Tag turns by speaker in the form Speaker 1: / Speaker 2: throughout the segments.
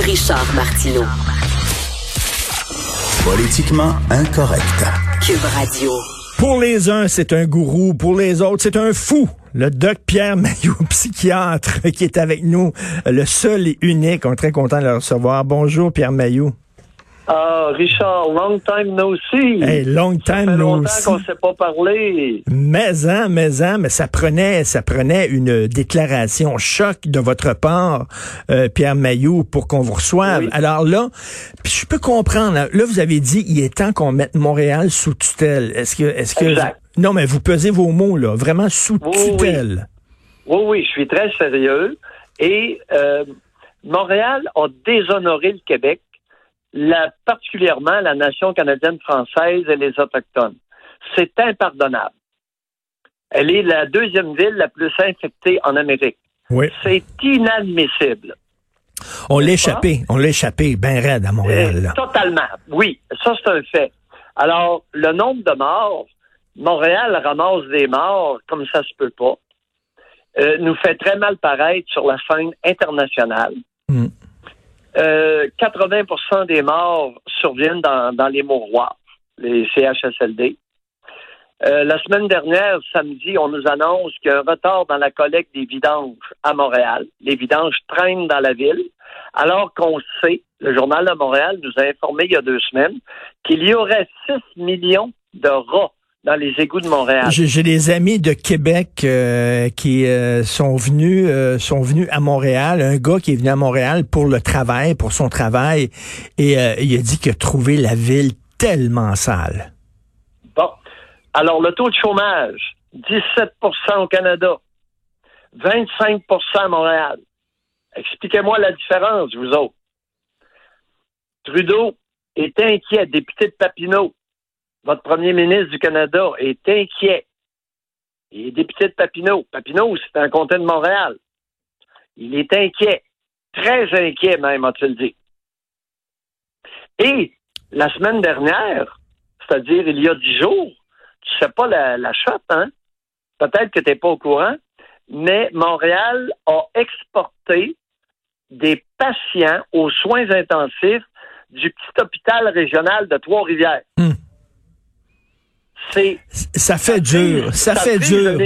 Speaker 1: Richard Martineau.
Speaker 2: Politiquement incorrect.
Speaker 1: Cube Radio.
Speaker 3: Pour les uns, c'est un gourou. Pour les autres, c'est un fou. Le doc Pierre Maillot, psychiatre, qui est avec nous, le seul et unique. On est très content de le recevoir. Bonjour, Pierre Maillot.
Speaker 4: Ah, Richard, long time no see.
Speaker 3: Hey, long time
Speaker 4: ça fait
Speaker 3: no
Speaker 4: longtemps
Speaker 3: see.
Speaker 4: qu'on s'est pas parlé.
Speaker 3: Mais hein, mais hein, mais ça prenait, ça prenait une déclaration choc de votre part, euh, Pierre Maillot, pour qu'on vous reçoive.
Speaker 4: Oui.
Speaker 3: Alors là, je peux comprendre. Là, là, vous avez dit, il est temps qu'on mette Montréal sous tutelle. Est-ce que, est-ce que,
Speaker 4: Exact.
Speaker 3: non, mais vous pesez vos mots là, vraiment sous
Speaker 4: Oui, oui.
Speaker 3: tutelle.
Speaker 4: Oui, oui, je suis très sérieux. Et euh, Montréal a déshonoré le Québec, la, particulièrement la nation canadienne-française et les Autochtones. C'est impardonnable. Elle est la deuxième ville la plus infectée en Amérique.
Speaker 3: Oui.
Speaker 4: C'est inadmissible.
Speaker 3: On l'a échappé, on l'a échappé, ben raide à Montréal. là.
Speaker 4: Totalement, oui. Ça, c'est un fait. Alors, le nombre de morts, Montréal ramasse des morts comme ça se peut pas, euh, nous fait très mal paraître sur la scène internationale.
Speaker 3: Mm.
Speaker 4: Euh, 80% des morts surviennent dans, dans les mouroirs, les CHSLD. Euh, la semaine dernière, samedi, on nous annonce qu'il y a un retard dans la collecte des vidanges à Montréal. Les vidanges traînent dans la ville, alors qu'on sait, le journal de Montréal nous a informé il y a deux semaines, qu'il y aurait 6 millions de rats dans les égouts de Montréal.
Speaker 3: J'ai des amis de Québec euh, qui euh, sont venus euh, sont venus à Montréal. Un gars qui est venu à Montréal pour le travail, pour son travail, et il a dit qu'il a trouvé la ville tellement sale.
Speaker 4: Bon. Alors, le taux de chômage, 17% au Canada, 25% à Montréal. Expliquez-moi la différence, vous autres. Trudeau est inquiet, député de Papineau. Votre premier ministre du Canada est inquiet. Il est député de Papineau. Papineau, c'est un comté de Montréal. Il est inquiet. Très inquiet, même, a-t-il dit. Et la semaine dernière, c'est-à-dire il y a dix jours, tu sais pas la, la shot, hein? Peut-être que tu n'es pas au courant, mais Montréal a exporté des patients aux soins intensifs du petit hôpital régional de Trois-Rivières.
Speaker 3: Hmm.
Speaker 4: C'est
Speaker 3: Ça fait dur, ça, fait dur.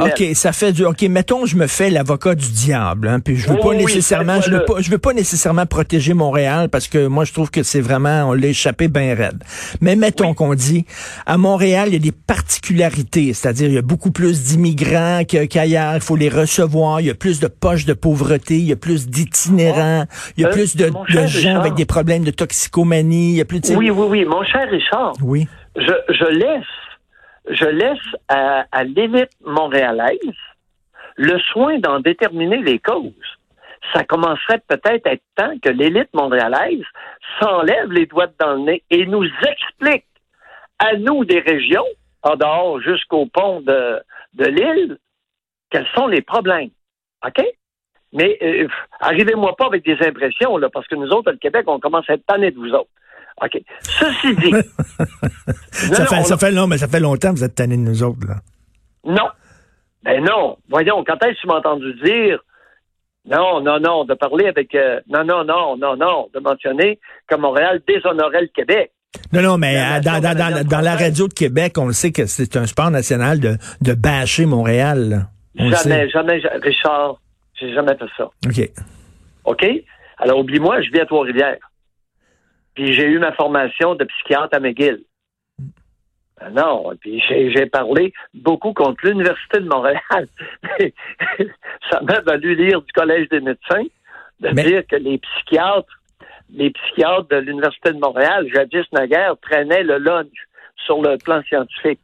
Speaker 3: OK, ça fait dur. OK, mettons, je me fais l'avocat du diable, hein, puis je veux
Speaker 4: Oui,
Speaker 3: pas
Speaker 4: oui,
Speaker 3: nécessairement, je veux pas, je veux pas nécessairement protéger Montréal parce que moi, je trouve que c'est vraiment, on l'a échappé bien raide. Mais mettons
Speaker 4: Oui.
Speaker 3: qu'on dit, à Montréal, il y a des particularités, c'est-à-dire, il y a beaucoup plus d'immigrants qu'ailleurs, il faut les recevoir, il y a plus de poches de pauvreté, il y a plus d'itinérants, il y a
Speaker 4: Euh,
Speaker 3: plus de, gens
Speaker 4: Richard.
Speaker 3: avec des problèmes de toxicomanie, il y a plus de...
Speaker 4: Oui, oui, oui. Mon cher Richard,
Speaker 3: Oui.
Speaker 4: Je, je laisse, je laisse à, à l'élite montréalaise le soin d'en déterminer les causes. Ça commencerait peut-être à être temps que l'élite montréalaise s'enlève les doigts dans le nez et nous explique à nous des régions, en dehors jusqu'au pont de, de l'île, quels sont les problèmes. OK? Mais euh, arrivez-moi pas avec des impressions, là, parce que nous autres, le Québec, on commence à être tannés de vous autres. OK. Ceci dit.
Speaker 3: Ça fait,
Speaker 4: non,
Speaker 3: ça fait long, mais ça fait longtemps que vous êtes tannés de nous autres, là.
Speaker 4: Non. Ben non. Voyons, quand est-ce que tu m'as entendu dire non, non, non, de parler avec euh, non, non, non, non, non, de mentionner que Montréal déshonorait le Québec.
Speaker 3: Non, non, mais
Speaker 4: La
Speaker 3: euh, dans, dans, dans,
Speaker 4: canadienne
Speaker 3: dans la radio de Québec, on le sait que c'est un sport national de, de bâcher Montréal.
Speaker 4: jamais, jamais, ja- Richard, j'ai jamais fait ça.
Speaker 3: OK.
Speaker 4: OK? Alors, oublie-moi, je vis à Trois-Rivières. Puis j'ai eu ma formation de psychiatre à McGill. Ben non, puis j'ai j'ai parlé beaucoup contre l'Université de Montréal. ça m'a valu lire du Collège des médecins de
Speaker 3: Mais-
Speaker 4: dire que les psychiatres, les psychiatres de l'Université de Montréal, jadis naguère, traînaient le lunch sur le plan scientifique.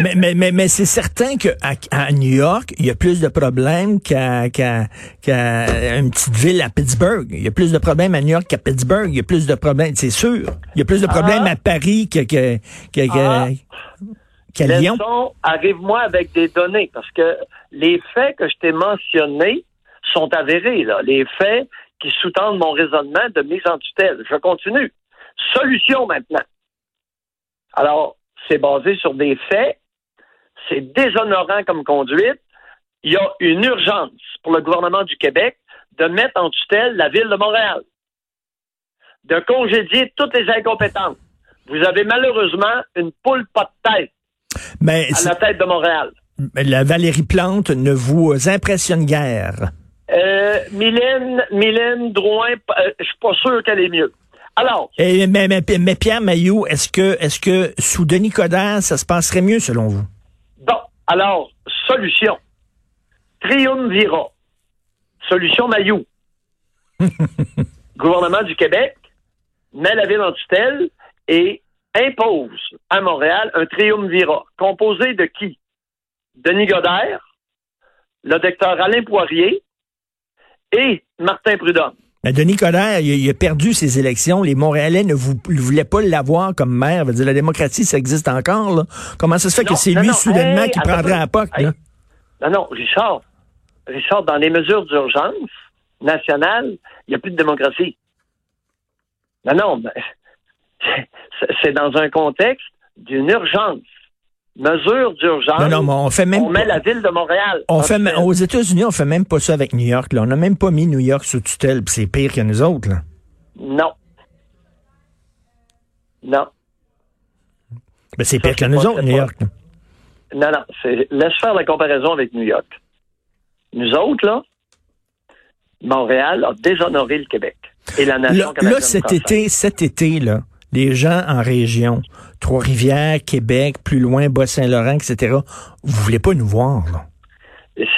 Speaker 3: Mais, mais, mais, mais c'est certain qu'à à New York, il y a plus de problèmes qu'à qu'à qu'à une petite ville à Pittsburgh. Il y a plus de problèmes à New York qu'à Pittsburgh. Il y a plus de problèmes, c'est sûr. Il y a plus de problèmes
Speaker 4: Ah.
Speaker 3: à Paris que, que, que,
Speaker 4: Ah.
Speaker 3: qu'à Lyon.
Speaker 4: Arrive-moi avec des données, parce que les faits que je t'ai mentionnés sont avérés, là. Les faits qui sous-tendent mon raisonnement de mise en tutelle. Je continue. Solution maintenant. Alors, c'est basé sur des faits. C'est déshonorant comme conduite. Il y a une urgence pour le gouvernement du Québec de mettre en tutelle la ville de Montréal, de congédier toutes les incompétentes. Vous avez malheureusement une poule pas de tête
Speaker 3: Mais
Speaker 4: à la tête de Montréal.
Speaker 3: la Valérie Plante ne vous impressionne guère.
Speaker 4: Euh, Mylène, Mylène Drouin, euh, je suis pas sûr qu'elle est mieux. Alors,
Speaker 3: Et, mais, mais, mais Pierre Mailloux, est-ce que, est-ce que sous Denis Coderre, ça se passerait mieux selon vous?
Speaker 4: bon, alors, solution. Triumvirat. Solution Mayou. Gouvernement du Québec met la ville en tutelle et impose à Montréal un triumvirat composé de qui? Denis Godert, le docteur Alain Poirier et Martin Prudhomme.
Speaker 3: Mais Denis Coderre, il, a- il a perdu ses élections. Les Montréalais ne vou- ne voulaient pas l'avoir comme maire. Dire, la démocratie, ça existe encore. Là. Comment ça se fait
Speaker 4: Non,
Speaker 3: que c'est lui,
Speaker 4: non,
Speaker 3: soudainement,
Speaker 4: hey,
Speaker 3: qui
Speaker 4: attends,
Speaker 3: prendrait à POC?
Speaker 4: hey.
Speaker 3: là?
Speaker 4: Non, non, Richard. Richard, dans les mesures d'urgence nationales, il n'y a plus de démocratie. Non, non, ben, c'est dans un contexte d'une urgence. Mesure d'urgence.
Speaker 3: Non, non, mais on fait même
Speaker 4: on met la ville de Montréal.
Speaker 3: On
Speaker 4: en
Speaker 3: fait, aux États-Unis, on fait même pas ça avec New York. Là. On n'a même pas mis New York sous tutelle, c'est pire que nous autres. Là.
Speaker 4: Non. Non.
Speaker 3: Ben, c'est pire que nous autres, New. York. là.
Speaker 4: Non, non. Laisse faire la comparaison avec New York. Nous autres, là, Montréal a déshonoré le Québec et la nation
Speaker 3: Là,
Speaker 4: canadienne
Speaker 3: là, cet
Speaker 4: française.
Speaker 3: été, cet été, là, les gens en région, Trois-Rivières, Québec, plus loin, Bas-Saint-Laurent, etc., vous voulez pas nous voir, là?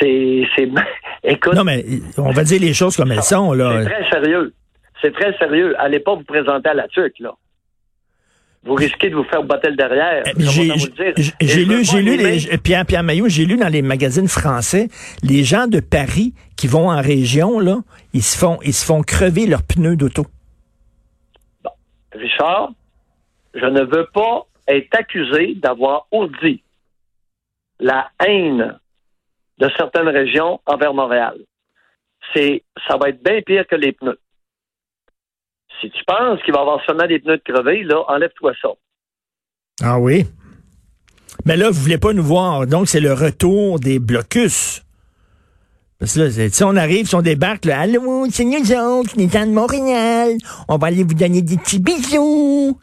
Speaker 4: C'est, c'est, écoute,
Speaker 3: Non, mais on va dire les choses comme elles sont,
Speaker 4: c'est
Speaker 3: là.
Speaker 4: très sérieux. C'est très sérieux. Allez pas vous présenter à la tuque, là. Vous risquez de vous faire botter le derrière.
Speaker 3: Eh, J'ai lu,
Speaker 4: pas
Speaker 3: j'ai lu
Speaker 4: animer-
Speaker 3: les, Pierre, Pierre Maillot, j'ai lu dans les magazines français, les gens de Paris qui vont en région, là, ils se font, ils se font crever leurs pneus d'auto.
Speaker 4: Richard, je ne veux pas être accusé d'avoir ourdi la haine de certaines régions envers Montréal. C'est, ça va être bien pire que les pneus. Si tu penses qu'il va y avoir seulement des pneus de crevés, là, enlève-toi ça.
Speaker 3: Ah oui? Mais là, vous voulez pas nous voir. Donc, c'est le retour des blocus. Parce que là, si on arrive, si on débarque, là, allô, c'est nous autres, les gens de Montréal. On va aller vous donner des petits bisous.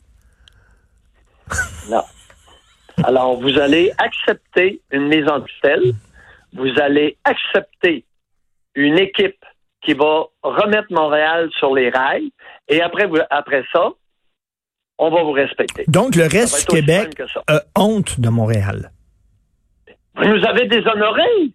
Speaker 4: Non. Alors, vous allez accepter une mise en tutelle. Vous allez accepter une équipe qui va remettre Montréal sur les rails. Et après, après ça, on va vous respecter.
Speaker 3: Donc, le reste du Québec a honte de Montréal.
Speaker 4: Vous nous avez déshonorés.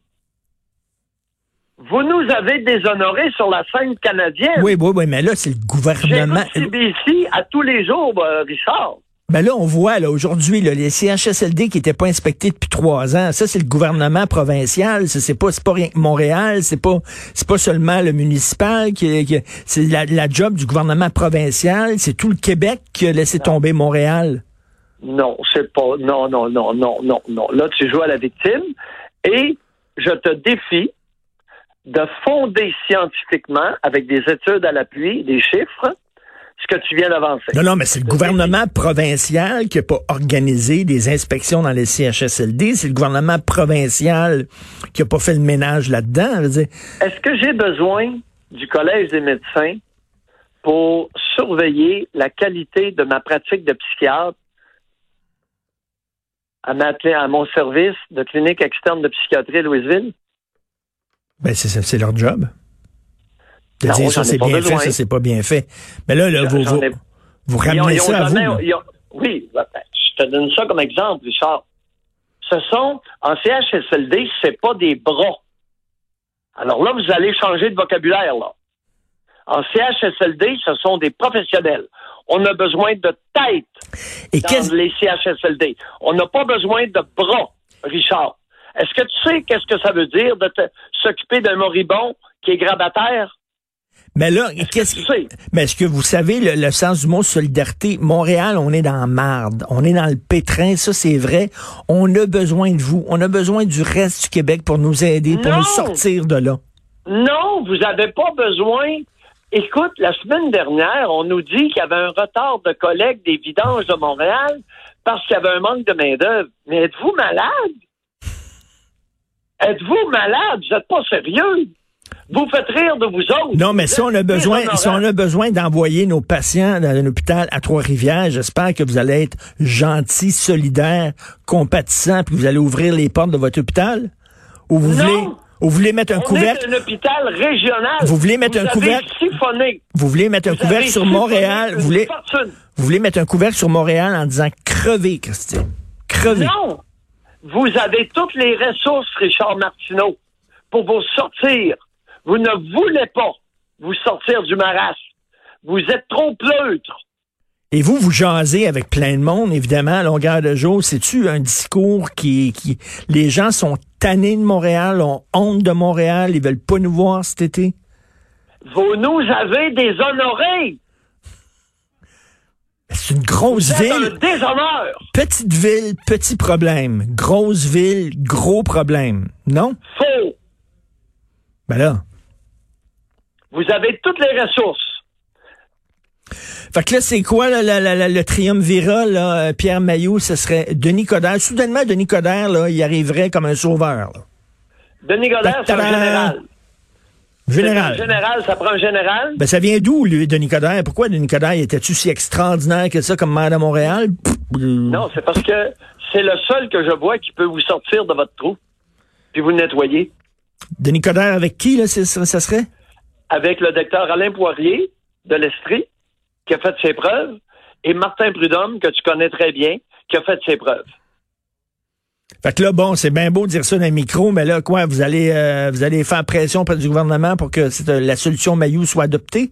Speaker 4: Vous nous avez déshonorés sur la scène canadienne.
Speaker 3: Oui, oui, oui, mais là, c'est le gouvernement.
Speaker 4: CBC à tous les jours, euh, Richard.
Speaker 3: Ben là, on voit, là, aujourd'hui, là, les CHSLD qui n'étaient pas inspectés depuis trois ans, ça, c'est le gouvernement provincial. Ça, C'est pas, c'est pas rien que Montréal, c'est pas, c'est pas seulement le municipal qui, qui- c'est la, la job du gouvernement provincial. C'est tout le Québec qui a laissé tomber Montréal.
Speaker 4: Non, c'est pas. Non, non, non, non, non, non. Là, tu joues à la victime et je te défie de fonder scientifiquement, avec des études à l'appui, des chiffres, ce que tu viens d'avancer.
Speaker 3: Non, non, mais c'est le gouvernement provincial qui n'a pas organisé des inspections dans les CHSLD. C'est le gouvernement provincial qui n'a pas fait le ménage là-dedans.
Speaker 4: Est-ce que j'ai besoin du Collège des médecins pour surveiller la qualité de ma pratique de psychiatre à, à mon service de clinique externe de psychiatrie à Louisville?
Speaker 3: Ben, c'est leur job. De
Speaker 4: Non,
Speaker 3: dire
Speaker 4: j'en
Speaker 3: ça c'est
Speaker 4: pas
Speaker 3: bien fait, ça c'est pas bien fait. Mais là, là vous, vous,
Speaker 4: ai-
Speaker 3: ramenez
Speaker 4: ont
Speaker 3: ça à vous.
Speaker 4: jamais- ont- oui, ben, je te donne ça comme exemple, Richard. Ce sont, en CHSLD, c'est pas des bras. Alors là, vous allez changer de vocabulaire, là. En CHSLD, ce sont des professionnels. On a besoin de tête
Speaker 3: Et
Speaker 4: dans les CHSLD. On n'a pas besoin de bras, Richard. Est-ce que tu sais qu'est-ce que ça veut dire de s'occuper d'un moribond qui est grabataire?
Speaker 3: mais là, qu'est-ce
Speaker 4: sais?
Speaker 3: mais est-ce que vous savez le, le sens du mot solidarité? Montréal, on est dans la marde, on est dans le pétrin, ça c'est vrai. On a besoin de vous, on a besoin du reste du Québec pour nous aider, pour
Speaker 4: Non.
Speaker 3: nous sortir de là.
Speaker 4: Non, vous n'avez pas besoin. Écoute, la semaine dernière, on nous dit qu'il y avait un retard de collègues des vidanges de Montréal parce qu'il y avait un manque de main-d'œuvre. Mais êtes-vous malade? Êtes-vous malade? Vous n'êtes pas sérieux? Vous faites rire de vous autres.
Speaker 3: Non, mais si on a besoin, si on a besoin d'envoyer nos patients dans un hôpital à Trois-Rivières, j'espère que vous allez être gentil, solidaire, compatissant, puis vous allez ouvrir les portes de votre hôpital? Ou vous
Speaker 4: Non.
Speaker 3: voulez, ou vous voulez mettre un
Speaker 4: On
Speaker 3: couvercle,
Speaker 4: un hôpital régional.
Speaker 3: Vous voulez mettre un
Speaker 4: avez
Speaker 3: couvercle?
Speaker 4: siphonné.
Speaker 3: vous voulez mettre un couvercle sur Montréal, vous voulez,
Speaker 4: fortune.
Speaker 3: vous voulez mettre un couvercle sur Montréal en disant crevez, Christine. Crevez.
Speaker 4: Non! Vous avez toutes les ressources, Richard Martineau, pour vous sortir. Vous ne voulez pas vous sortir du marasme. Vous êtes trop pleutre.
Speaker 3: Et vous, vous jasez avec plein de monde, évidemment, à longueur de jour. C'est-tu un discours qui, qui, les gens sont tannés de Montréal, ont honte de Montréal, ils veulent pas nous voir cet été?
Speaker 4: Vous nous avez déshonorés.
Speaker 3: C'est une grosse
Speaker 4: C'est un
Speaker 3: ville.
Speaker 4: déshonneur.
Speaker 3: Petite ville, petit problème. Grosse ville, gros problème. Non?
Speaker 4: Faux.
Speaker 3: Ben là.
Speaker 4: Vous avez toutes les ressources.
Speaker 3: Fait que là, c'est quoi là, la- la- la- le triumvirat, là, euh, Pierre Mailloux, ce serait Denis Coderre. Soudainement, Denis Coderre, là, il arriverait comme un sauveur. là.
Speaker 4: Denis Godard, c'est un général.
Speaker 3: Général.
Speaker 4: Général, ça prend un général.
Speaker 3: Ben, ça vient d'où, lui, Denis Coderre? Pourquoi Denis Coderre était-tu si extraordinaire que ça comme maire de Montréal? Pff,
Speaker 4: Non, c'est parce que c'est le seul que je vois qui peut vous sortir de votre trou, puis vous nettoyer.
Speaker 3: Denis Coderre avec qui, là, ça serait?
Speaker 4: avec le docteur Alain Poirier de l'Estrie, qui a fait ses preuves, et Martin Prudhomme, que tu connais très bien, qui a fait ses preuves.
Speaker 3: Fait que là, bon, c'est bien beau de dire ça dans le micro, mais là, quoi, vous allez, euh, vous allez faire pression auprès du gouvernement pour que cette- la solution Mailloux soit adoptée?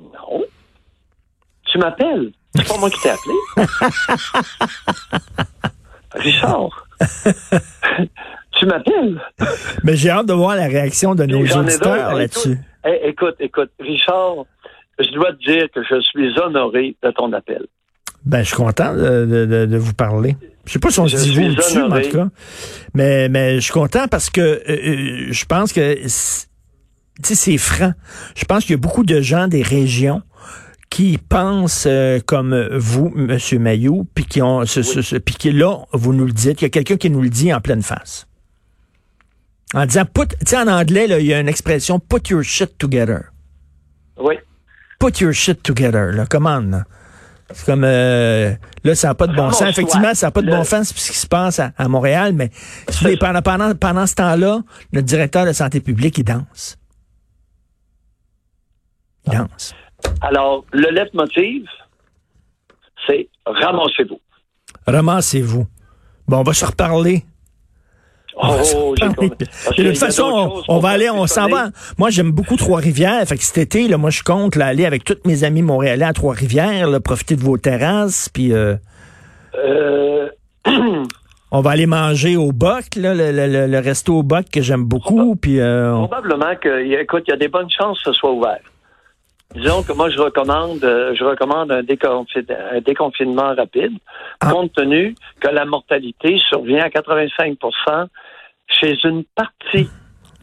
Speaker 4: Non. Tu m'appelles? C'est pas moi qui t'ai appelé. Richard. tu m'appelles?
Speaker 3: Mais j'ai hâte de voir la réaction de nos auditeurs là-dessus.
Speaker 4: Écoute, écoute, écoute, Richard, je dois te dire que je suis honoré de ton appel.
Speaker 3: Ben, je suis content de, de- de- de vous parler. Je sais pas si on se dit vous dessus, en tout cas. Mais, mais je suis content parce que euh, euh, je pense que c'est- tu sais, c'est franc. Je pense qu'il y a beaucoup de gens des régions qui pensent euh, comme vous, Monsieur Mayou, puis qui ont ce, ce- ce- puis qui là, vous nous le dites, il y a quelqu'un qui nous le dit en pleine face. En disant put, tu sais, en anglais, là, il y a une expression put your shit together.
Speaker 4: Oui.
Speaker 3: Put your shit together, là, commande, comme euh, là, ça n'a pas de bon sens. Effectivement, ça n'a pas de bon sens ce qui se passe à, à Montréal, mais pendant, pendant, pendant ce temps-là, notre directeur de santé publique, il danse. Il danse.
Speaker 4: Alors, le leitmotiv, c'est ramassez-vous.
Speaker 3: Ramassez-vous. Bon, on va se reparler.
Speaker 4: Oh, j'ai compris. Parce
Speaker 3: De toute façon, on, va aller, on s'en va. Moi, j'aime beaucoup Trois-Rivières. Fait que cet été, là, moi, je compte là, aller avec tous mes amis montréalais à Trois-Rivières, profiter de vos terrasses, puis euh,
Speaker 4: Euh,
Speaker 3: on va aller manger au Boc, là, le, le- le- resto au Boc que j'aime beaucoup, puis euh, on-
Speaker 4: probablement que, écoute, il y a des bonnes chances que ce soit ouvert. Disons que moi, je recommande, je recommande un, un déconfinement rapide,
Speaker 3: Ah.
Speaker 4: compte tenu que la mortalité survient à 85 chez une partie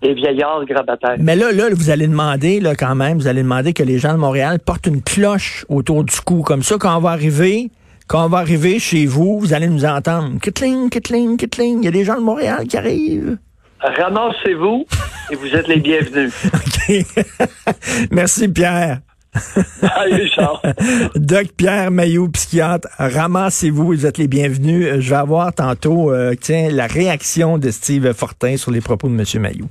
Speaker 4: des vieillards grabataires.
Speaker 3: Mais là, là, vous allez demander, là, quand même, vous allez demander que les gens de Montréal portent une cloche autour du cou. Comme ça, quand on va arriver, quand on va arriver chez vous, vous allez nous entendre. Kitling, kitling, kitling. Il y a des gens de Montréal qui arrivent.
Speaker 4: Ramassez-vous et vous êtes les bienvenus.
Speaker 3: OK. Merci, Pierre.
Speaker 4: Allez, Richard.
Speaker 3: Doc Pierre Maillot, psychiatre, ramassez-vous, vous êtes les bienvenus. Euh, Je vais avoir tantôt, euh, tiens, la réaction de Steve Fortin sur les propos de M. Maillot.